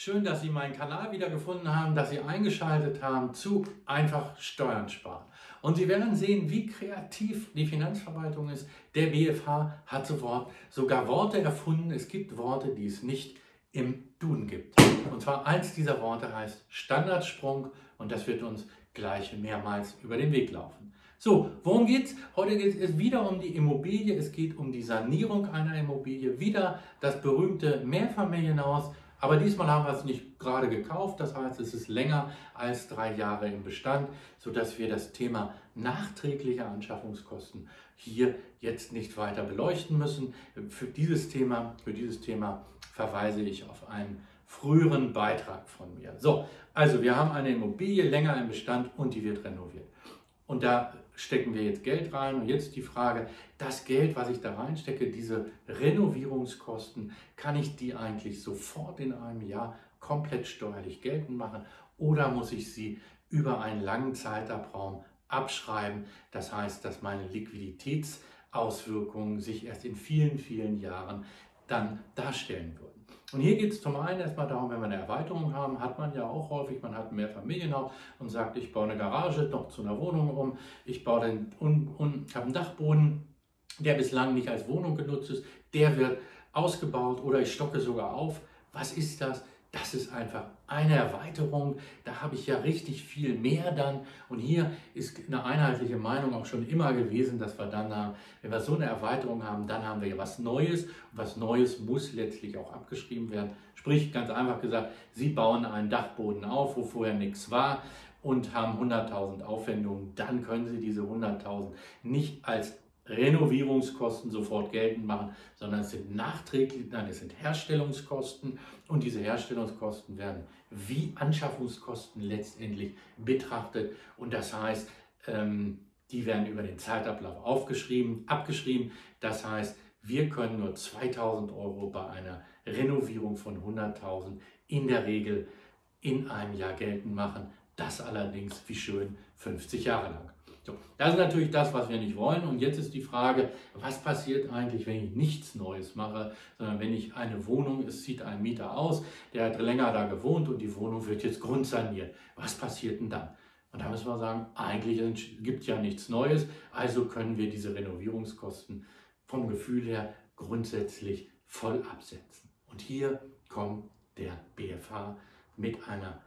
Schön, dass Sie meinen Kanal wieder gefunden haben, dass Sie eingeschaltet haben zu Einfach Steuern sparen. Und Sie werden sehen, wie kreativ die Finanzverwaltung ist. Der BFH hat sofort sogar Worte erfunden. Es gibt Worte, die es nicht im Duden gibt. Und zwar eins dieser Worte heißt Standardsprung und das wird uns gleich mehrmals über den Weg laufen. So, worum geht's? Heute geht es wieder um die Immobilie. Es geht um die Sanierung einer Immobilie. Wieder das berühmte Mehrfamilienhaus aber diesmal haben wir es nicht gerade gekauft, das heißt, es ist länger als drei Jahre im Bestand, sodass wir das Thema nachträgliche Anschaffungskosten hier jetzt nicht weiter beleuchten müssen. Für dieses Thema, für dieses Thema verweise ich auf einen früheren Beitrag von mir. So, also wir haben eine Immobilie länger im Bestand und die wird renoviert. Und da stecken wir jetzt Geld rein. Und jetzt die Frage, das Geld, was ich da reinstecke, diese Renovierungskosten, kann ich die eigentlich sofort in einem Jahr komplett steuerlich geltend machen oder muss ich sie über einen langen Zeitraum abschreiben? Das heißt, dass meine Liquiditätsauswirkungen sich erst in vielen, vielen Jahren dann darstellen würden. Und hier geht es zum einen erstmal darum, wenn wir eine Erweiterung haben, hat man ja auch häufig, man hat mehr Familienhaus und sagt, ich baue eine Garage noch zu einer Wohnung um, ich baue den, un, un, habe einen Dachboden, der bislang nicht als Wohnung genutzt ist, der wird ausgebaut oder ich stocke sogar auf. Was ist das? Das ist einfach eine Erweiterung. Da habe ich ja richtig viel mehr dann. Und hier ist eine einheitliche Meinung auch schon immer gewesen, dass wir dann haben, wenn wir so eine Erweiterung haben, dann haben wir ja was Neues. Und was Neues muss letztlich auch abgeschrieben werden. Sprich, ganz einfach gesagt, Sie bauen einen Dachboden auf, wo vorher nichts war und haben 100.000 Aufwendungen. Dann können Sie diese 100.000 nicht als Renovierungskosten sofort geltend machen, sondern es sind nachträglich, nein, es sind Herstellungskosten und diese Herstellungskosten werden wie Anschaffungskosten letztendlich betrachtet und das heißt, ähm, die werden über den Zeitablauf aufgeschrieben, abgeschrieben. Das heißt, wir können nur 2000 Euro bei einer Renovierung von 100.000 in der Regel in einem Jahr geltend machen. Das allerdings, wie schön, 50 Jahre lang. So, das ist natürlich das, was wir nicht wollen. Und jetzt ist die Frage, was passiert eigentlich, wenn ich nichts Neues mache, sondern wenn ich eine Wohnung, es zieht ein Mieter aus, der hat länger da gewohnt und die Wohnung wird jetzt grundsaniert. Was passiert denn dann? Und da müssen wir sagen, eigentlich gibt es ja nichts Neues, also können wir diese Renovierungskosten vom Gefühl her grundsätzlich voll absetzen. Und hier kommt der BFH mit einer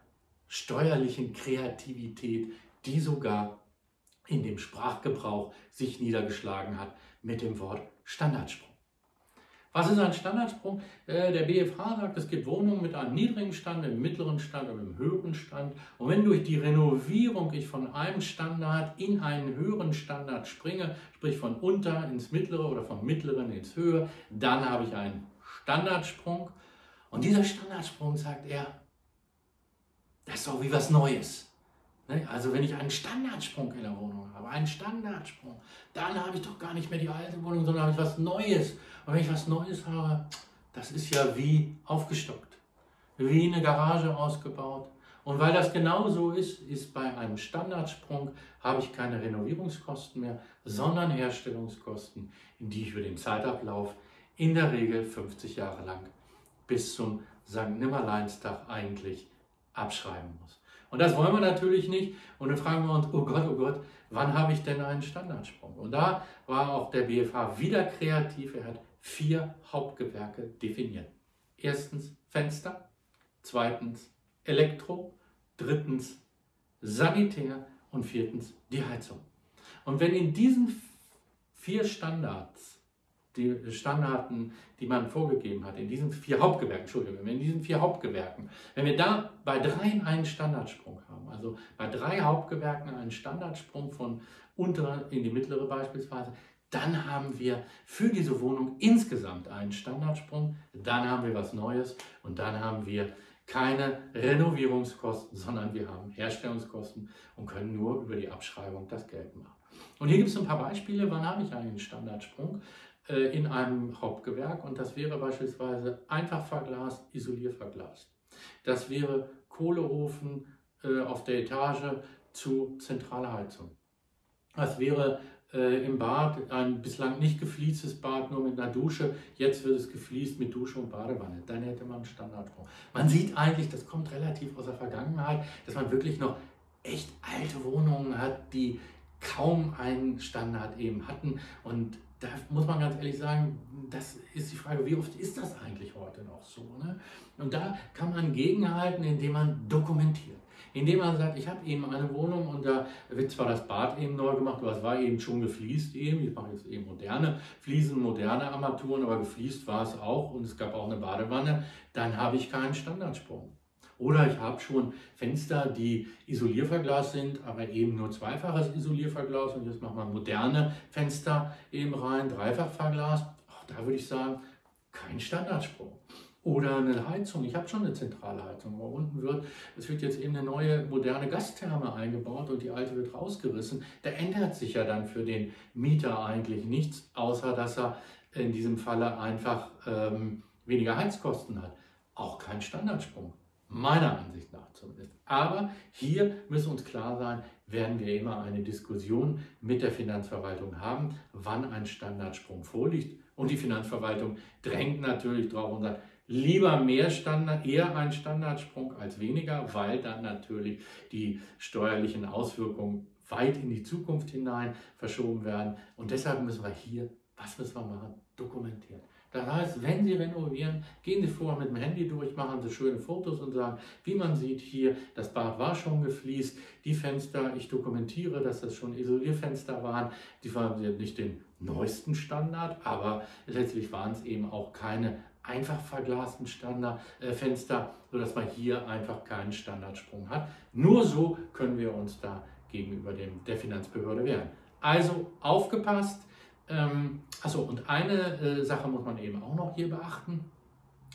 steuerlichen Kreativität, die sogar in dem Sprachgebrauch sich niedergeschlagen hat mit dem Wort Standardsprung. Was ist ein Standardsprung? Äh, der BFH sagt, es gibt Wohnungen mit einem niedrigen Stand, einem mittleren Stand und einem höheren Stand. Und wenn durch die Renovierung ich von einem Standard in einen höheren Standard springe, sprich von unter ins mittlere oder vom mittleren ins höhere, dann habe ich einen Standardsprung. Und dieser Standardsprung, sagt er, das ist doch wie was Neues. Ne? Also wenn ich einen Standardsprung in der Wohnung habe, einen Standardsprung, dann habe ich doch gar nicht mehr die alte Wohnung, sondern habe ich was Neues. Und wenn ich was Neues habe, das ist ja wie aufgestockt, wie eine Garage ausgebaut. Und weil das genau so ist, ist bei einem Standardsprung, habe ich keine Renovierungskosten mehr, sondern Herstellungskosten, die ich für den Zeitablauf in der Regel 50 Jahre lang bis zum St. Nimmerleinstag eigentlich abschreiben muss. Und das wollen wir natürlich nicht. Und dann fragen wir uns, oh Gott, oh Gott, wann habe ich denn einen Standardsprung? Und da war auch der BFH wieder kreativ. Er hat vier Hauptgewerke definiert. Erstens Fenster, zweitens Elektro, drittens Sanitär und viertens die Heizung. Und wenn in diesen vier Standards die Standarten, die man vorgegeben hat, in diesen vier Hauptgewerken, Entschuldigung, in diesen vier Hauptgewerken, wenn wir da bei drei einen Standardsprung haben, also bei drei Hauptgewerken einen Standardsprung von untere in die mittlere beispielsweise, dann haben wir für diese Wohnung insgesamt einen Standardsprung, dann haben wir was Neues und dann haben wir keine Renovierungskosten, sondern wir haben Herstellungskosten und können nur über die Abschreibung das Geld machen. Und hier gibt es ein paar Beispiele, wann habe ich einen Standardsprung? Äh, in einem Hauptgewerk und das wäre beispielsweise einfach verglast, isolierverglast. Das wäre Kohleofen äh, auf der Etage zu zentraler Heizung. Das wäre äh, im Bad, ein bislang nicht gefliestes Bad, nur mit einer Dusche. Jetzt wird es gefliest mit Dusche und Badewanne. Dann hätte man einen Standardsprung. Man sieht eigentlich, das kommt relativ aus der Vergangenheit, dass man wirklich noch echt alte Wohnungen hat, die kaum einen Standard eben hatten. Und da muss man ganz ehrlich sagen, das ist die Frage, wie oft ist das eigentlich heute noch so? Ne? Und da kann man gegenhalten, indem man dokumentiert indem man sagt, ich habe eben eine Wohnung und da wird zwar das Bad eben neu gemacht, aber es war eben schon gefliest eben. Ich mache jetzt eben moderne Fliesen, moderne Armaturen, aber gefliest war es auch und es gab auch eine Badewanne. Dann habe ich keinen Standardsprung. Oder ich habe schon Fenster, die Isolierverglas sind, aber eben nur zweifaches Isolierverglas und jetzt machen wir moderne Fenster eben rein, Dreifachverglas. Auch da würde ich sagen, kein Standardsprung. Oder eine Heizung. Ich habe schon eine zentrale Heizung, aber unten wird, es wird jetzt eben eine neue moderne Gastherme eingebaut und die alte wird rausgerissen. Da ändert sich ja dann für den Mieter eigentlich nichts, außer dass er in diesem Falle einfach ähm, weniger Heizkosten hat. Auch kein Standardsprung, meiner Ansicht nach zumindest. Aber hier müssen uns klar sein, werden wir immer eine Diskussion mit der Finanzverwaltung haben, wann ein Standardsprung vorliegt. Und die Finanzverwaltung drängt natürlich drauf und sagt, lieber mehr Standard, eher ein Standardsprung als weniger, weil dann natürlich die steuerlichen Auswirkungen weit in die Zukunft hinein verschoben werden. Und deshalb müssen wir hier, was müssen wir machen? Dokumentieren. Das heißt, wenn Sie renovieren, gehen Sie vorher mit dem Handy durch, machen Sie schöne Fotos und sagen, wie man sieht hier, das Bad war schon gefliest, die Fenster, ich dokumentiere, dass das schon Isolierfenster waren, die waren nicht den neuesten Standard, aber letztlich waren es eben auch keine einfach verglasten Standardfenster, äh, sodass man hier einfach keinen Standardsprung hat. Nur so können wir uns da gegenüber dem, der Finanzbehörde wehren. Also aufgepasst. Ähm, achso, und eine äh, Sache muss man eben auch noch hier beachten.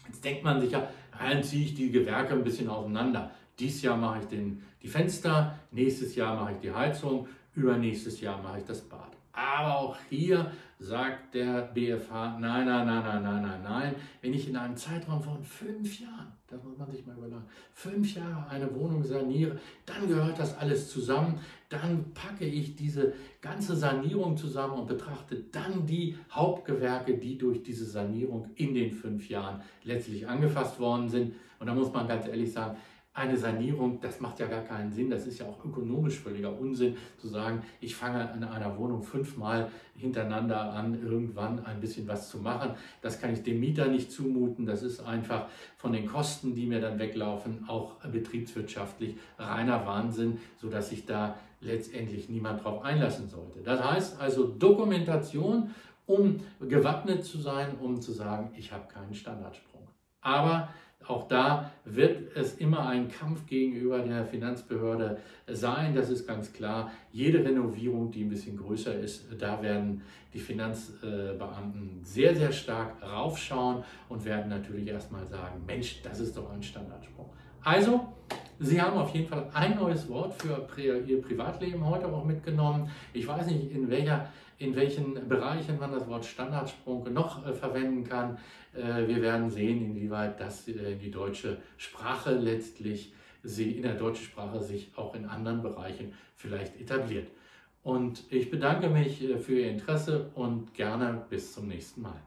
Jetzt denkt man sich ja, dann ziehe ich die Gewerke ein bisschen auseinander. Dies Jahr mache ich den, die Fenster, nächstes Jahr mache ich die Heizung, übernächstes Jahr mache ich das Bad. Aber auch hier sagt der BFH, nein, nein, nein, nein, nein, nein, nein. Wenn ich in einem Zeitraum von fünf Jahren, das muss man sich mal überlegen, fünf Jahre eine Wohnung saniere, dann gehört das alles zusammen. Dann packe ich diese ganze Sanierung zusammen und betrachte dann die Hauptgewerke, die durch diese Sanierung in den fünf Jahren letztlich angefasst worden sind. Und da muss man ganz ehrlich sagen, eine Sanierung, das macht ja gar keinen Sinn. Das ist ja auch ökonomisch völliger Unsinn, zu sagen, ich fange in einer Wohnung fünfmal hintereinander an, irgendwann ein bisschen was zu machen. Das kann ich dem Mieter nicht zumuten. Das ist einfach von den Kosten, die mir dann weglaufen, auch betriebswirtschaftlich reiner Wahnsinn, sodass sich da letztendlich niemand drauf einlassen sollte. Das heißt also Dokumentation, um gewappnet zu sein, um zu sagen, ich habe keinen Standardsprung. Aber auch da wird es immer ein Kampf gegenüber der Finanzbehörde sein, das ist ganz klar. Jede Renovierung, die ein bisschen größer ist, da werden die Finanzbeamten sehr, sehr stark raufschauen und werden natürlich erstmal sagen, Mensch, das ist doch ein Standardsprung. Also, Sie haben auf jeden Fall ein neues Wort für Ihr Privatleben heute auch mitgenommen. Ich weiß nicht, in, welcher, in welchen Bereichen man das Wort Standardsprung noch äh, verwenden kann. Äh, wir werden sehen, inwieweit das äh, die deutsche Sprache letztlich, sie in der deutschen Sprache sich auch in anderen Bereichen vielleicht etabliert. Und ich bedanke mich äh, für Ihr Interesse und gerne bis zum nächsten Mal.